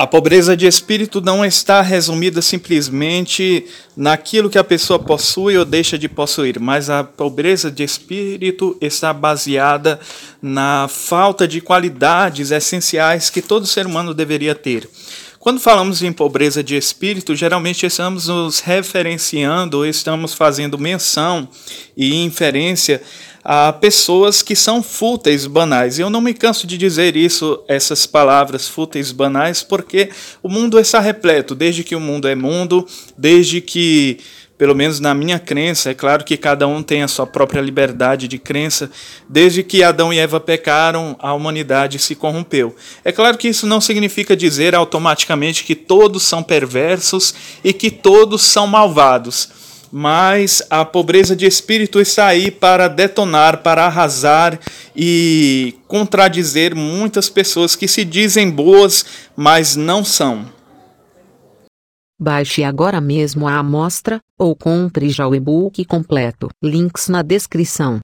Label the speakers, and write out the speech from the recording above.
Speaker 1: A pobreza de espírito não está resumida simplesmente naquilo que a pessoa possui ou deixa de possuir, mas a pobreza de espírito está baseada na falta de qualidades essenciais que todo ser humano deveria ter. Quando falamos em pobreza de espírito, geralmente estamos nos referenciando, estamos fazendo menção e inferência a pessoas que são fúteis, banais. Eu não me canso de dizer isso, essas palavras fúteis, banais, porque o mundo está repleto, desde que o mundo é mundo, desde que pelo menos na minha crença, é claro que cada um tem a sua própria liberdade de crença, desde que Adão e Eva pecaram, a humanidade se corrompeu. É claro que isso não significa dizer automaticamente que todos são perversos e que todos são malvados mas a pobreza de espírito está aí para detonar, para arrasar e contradizer muitas pessoas que se dizem boas, mas não são.
Speaker 2: Baixe agora mesmo a amostra, ou compre já o e-book completo. Links na descrição.